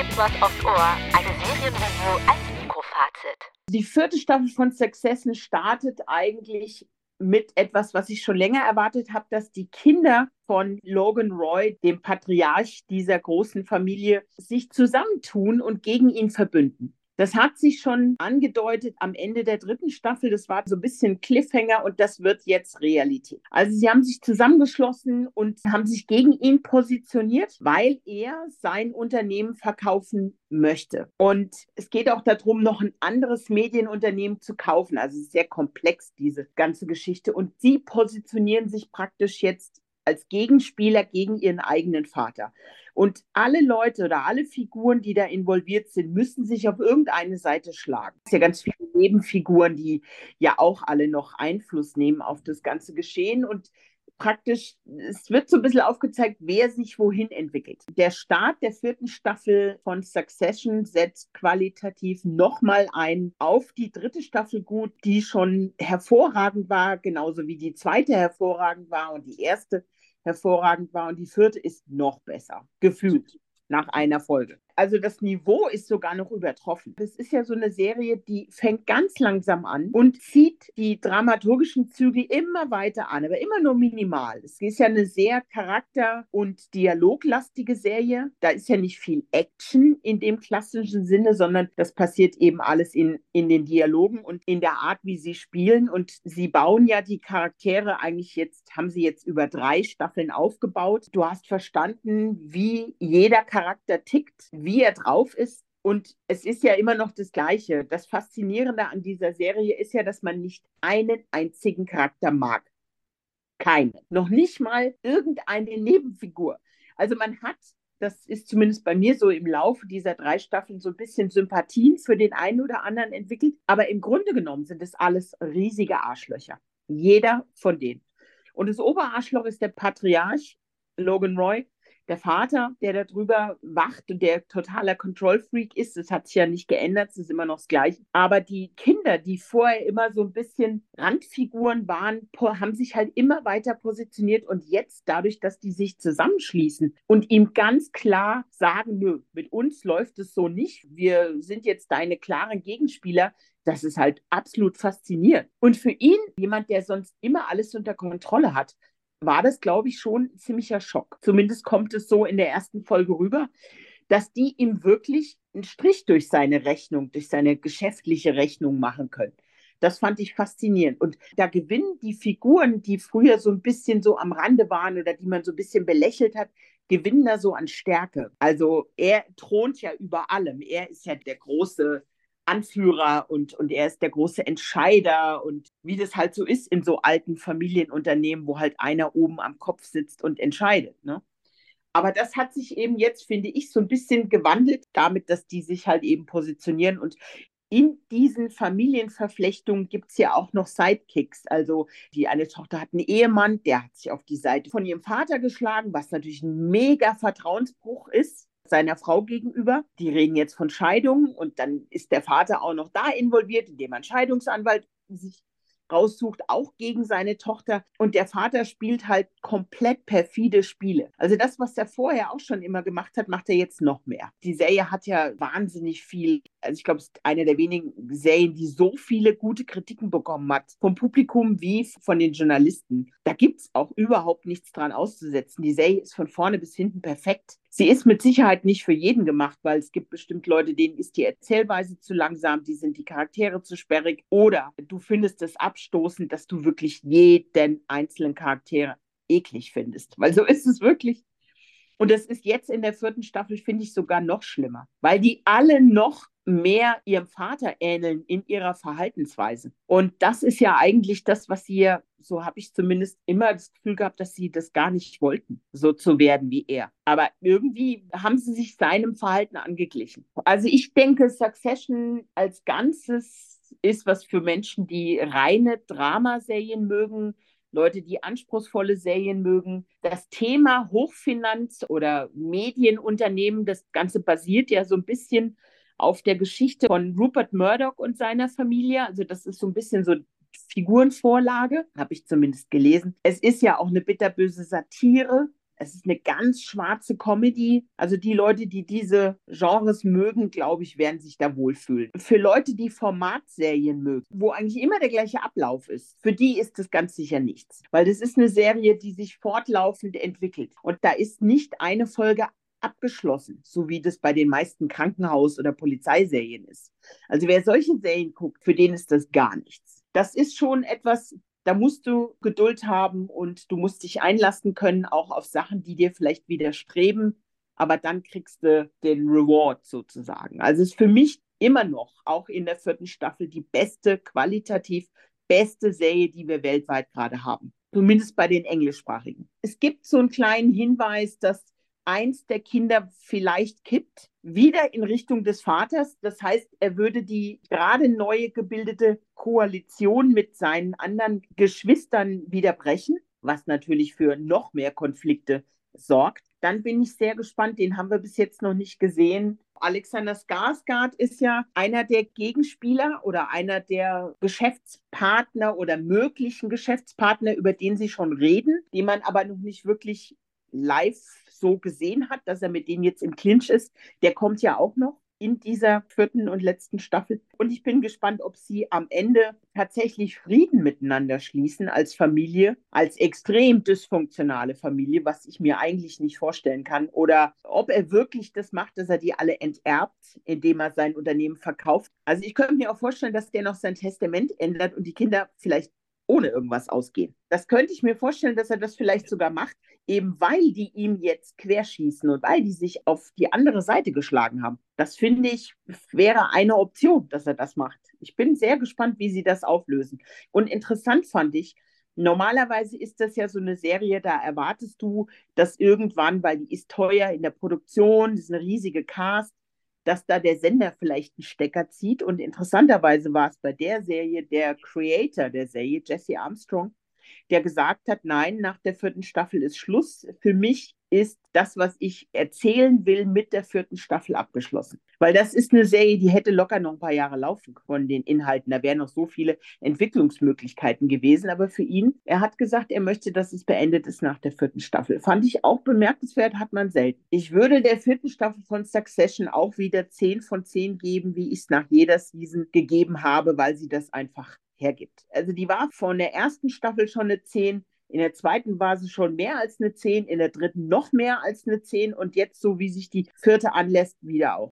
gibt's was aufs Ohr. Eine Serienreview als Mikrofazit. Die vierte Staffel von Succession startet eigentlich mit etwas, was ich schon länger erwartet habe, dass die Kinder von Logan Roy, dem Patriarch dieser großen Familie, sich zusammentun und gegen ihn verbünden. Das hat sich schon angedeutet am Ende der dritten Staffel. Das war so ein bisschen Cliffhanger und das wird jetzt Realität. Also sie haben sich zusammengeschlossen und haben sich gegen ihn positioniert, weil er sein Unternehmen verkaufen möchte. Und es geht auch darum, noch ein anderes Medienunternehmen zu kaufen. Also sehr komplex, diese ganze Geschichte. Und sie positionieren sich praktisch jetzt als Gegenspieler gegen ihren eigenen Vater. Und alle Leute oder alle Figuren, die da involviert sind, müssen sich auf irgendeine Seite schlagen. Es sind ja ganz viele Nebenfiguren, die ja auch alle noch Einfluss nehmen auf das ganze Geschehen. Und praktisch, es wird so ein bisschen aufgezeigt, wer sich wohin entwickelt. Der Start der vierten Staffel von Succession setzt qualitativ nochmal ein auf die dritte Staffel gut, die schon hervorragend war, genauso wie die zweite hervorragend war und die erste hervorragend war und die vierte ist noch besser, gefühlt nach einer Folge. Also das Niveau ist sogar noch übertroffen. Das ist ja so eine Serie, die fängt ganz langsam an und zieht die dramaturgischen Züge immer weiter an, aber immer nur minimal. Es ist ja eine sehr charakter- und dialoglastige Serie. Da ist ja nicht viel Action in dem klassischen Sinne, sondern das passiert eben alles in, in den Dialogen und in der Art, wie sie spielen. Und sie bauen ja die Charaktere eigentlich jetzt, haben sie jetzt über drei Staffeln aufgebaut. Du hast verstanden, wie jeder Charakter tickt, wie er drauf ist. Und es ist ja immer noch das Gleiche. Das Faszinierende an dieser Serie ist ja, dass man nicht einen einzigen Charakter mag. Keinen. Noch nicht mal irgendeine Nebenfigur. Also man hat, das ist zumindest bei mir so im Laufe dieser drei Staffeln so ein bisschen Sympathien für den einen oder anderen entwickelt. Aber im Grunde genommen sind es alles riesige Arschlöcher. Jeder von denen. Und das Oberarschloch ist der Patriarch Logan Roy, der Vater, der darüber wacht und der totaler Control-Freak ist, das hat sich ja nicht geändert, es ist immer noch das Gleiche. Aber die Kinder, die vorher immer so ein bisschen Randfiguren waren, haben sich halt immer weiter positioniert und jetzt dadurch, dass die sich zusammenschließen und ihm ganz klar sagen, nö, mit uns läuft es so nicht, wir sind jetzt deine klaren Gegenspieler, das ist halt absolut faszinierend. Und für ihn, jemand, der sonst immer alles unter Kontrolle hat, war das, glaube ich, schon ein ziemlicher Schock. Zumindest kommt es so in der ersten Folge rüber, dass die ihm wirklich einen Strich durch seine Rechnung, durch seine geschäftliche Rechnung machen können. Das fand ich faszinierend. Und da gewinnen die Figuren, die früher so ein bisschen so am Rande waren oder die man so ein bisschen belächelt hat, gewinnen da so an Stärke. Also er thront ja über allem. Er ist ja der große Anführer und, und er ist der große Entscheider und wie das halt so ist in so alten Familienunternehmen, wo halt einer oben am Kopf sitzt und entscheidet. Ne? Aber das hat sich eben jetzt, finde ich, so ein bisschen gewandelt, damit, dass die sich halt eben positionieren. Und in diesen Familienverflechtungen gibt es ja auch noch Sidekicks. Also die eine Tochter hat einen Ehemann, der hat sich auf die Seite von ihrem Vater geschlagen, was natürlich ein mega Vertrauensbruch ist seiner Frau gegenüber. Die reden jetzt von Scheidung und dann ist der Vater auch noch da involviert, indem ein Scheidungsanwalt sich raussucht, auch gegen seine Tochter. Und der Vater spielt halt komplett perfide Spiele. Also das, was er vorher auch schon immer gemacht hat, macht er jetzt noch mehr. Die Serie hat ja wahnsinnig viel, also ich glaube, es ist eine der wenigen Serien, die so viele gute Kritiken bekommen hat, vom Publikum wie von den Journalisten. Da gibt es auch überhaupt nichts dran auszusetzen. Die Serie ist von vorne bis hinten perfekt. Sie ist mit Sicherheit nicht für jeden gemacht, weil es gibt bestimmt Leute, denen ist die Erzählweise zu langsam, die sind die Charaktere zu sperrig oder du findest es abstoßend, dass du wirklich jeden einzelnen Charakter eklig findest, weil so ist es wirklich. Und das ist jetzt in der vierten Staffel, finde ich, sogar noch schlimmer, weil die alle noch mehr ihrem Vater ähneln in ihrer Verhaltensweise. Und das ist ja eigentlich das, was sie, so habe ich zumindest immer das Gefühl gehabt, dass sie das gar nicht wollten, so zu werden wie er. Aber irgendwie haben sie sich seinem Verhalten angeglichen. Also ich denke, Succession als Ganzes ist was für Menschen, die reine Dramaserien mögen, Leute, die anspruchsvolle Serien mögen. Das Thema Hochfinanz oder Medienunternehmen, das Ganze basiert ja so ein bisschen auf der Geschichte von Rupert Murdoch und seiner Familie. Also das ist so ein bisschen so Figurenvorlage, habe ich zumindest gelesen. Es ist ja auch eine bitterböse Satire. Es ist eine ganz schwarze Comedy. Also die Leute, die diese Genres mögen, glaube ich, werden sich da wohlfühlen. Für Leute, die Formatserien mögen, wo eigentlich immer der gleiche Ablauf ist, für die ist das ganz sicher nichts. Weil das ist eine Serie, die sich fortlaufend entwickelt. Und da ist nicht eine Folge abgeschlossen, so wie das bei den meisten Krankenhaus- oder Polizeiserien ist. Also wer solche Serien guckt, für den ist das gar nichts. Das ist schon etwas, da musst du Geduld haben und du musst dich einlassen können, auch auf Sachen, die dir vielleicht widerstreben, aber dann kriegst du den Reward sozusagen. Also ist für mich immer noch, auch in der vierten Staffel, die beste, qualitativ beste Serie, die wir weltweit gerade haben. Zumindest bei den englischsprachigen. Es gibt so einen kleinen Hinweis, dass eins der Kinder vielleicht kippt, wieder in Richtung des Vaters. Das heißt, er würde die gerade neu gebildete Koalition mit seinen anderen Geschwistern wieder brechen, was natürlich für noch mehr Konflikte sorgt. Dann bin ich sehr gespannt, den haben wir bis jetzt noch nicht gesehen. Alexander Skarsgård ist ja einer der Gegenspieler oder einer der Geschäftspartner oder möglichen Geschäftspartner, über den sie schon reden, die man aber noch nicht wirklich live so gesehen hat, dass er mit denen jetzt im Clinch ist. Der kommt ja auch noch in dieser vierten und letzten Staffel. Und ich bin gespannt, ob sie am Ende tatsächlich Frieden miteinander schließen als Familie, als extrem dysfunktionale Familie, was ich mir eigentlich nicht vorstellen kann. Oder ob er wirklich das macht, dass er die alle enterbt, indem er sein Unternehmen verkauft. Also ich könnte mir auch vorstellen, dass der noch sein Testament ändert und die Kinder vielleicht ohne irgendwas ausgehen. Das könnte ich mir vorstellen, dass er das vielleicht sogar macht, eben weil die ihm jetzt querschießen und weil die sich auf die andere Seite geschlagen haben. Das finde ich wäre eine Option, dass er das macht. Ich bin sehr gespannt, wie sie das auflösen. Und interessant fand ich, Normalerweise ist das ja so eine Serie, da erwartest du, dass irgendwann, weil die ist teuer in der Produktion, das ist eine riesige Cast, dass da der Sender vielleicht einen Stecker zieht. Und interessanterweise war es bei der Serie der Creator der Serie, Jesse Armstrong, der gesagt hat, nein, nach der vierten Staffel ist Schluss. Für mich ist das, was ich erzählen will, mit der vierten Staffel abgeschlossen. Weil das ist eine Serie, die hätte locker noch ein paar Jahre laufen von den Inhalten. Da wären noch so viele Entwicklungsmöglichkeiten gewesen. Aber für ihn, er hat gesagt, er möchte, dass es beendet ist nach der vierten Staffel. Fand ich auch bemerkenswert, hat man selten. Ich würde der vierten Staffel von Succession auch wieder 10 von 10 geben, wie ich es nach jeder Season gegeben habe, weil sie das einfach hergibt. Also die war von der ersten Staffel schon eine 10, in der zweiten war sie schon mehr als eine 10, in der dritten noch mehr als eine 10 und jetzt, so wie sich die vierte anlässt, wieder auch.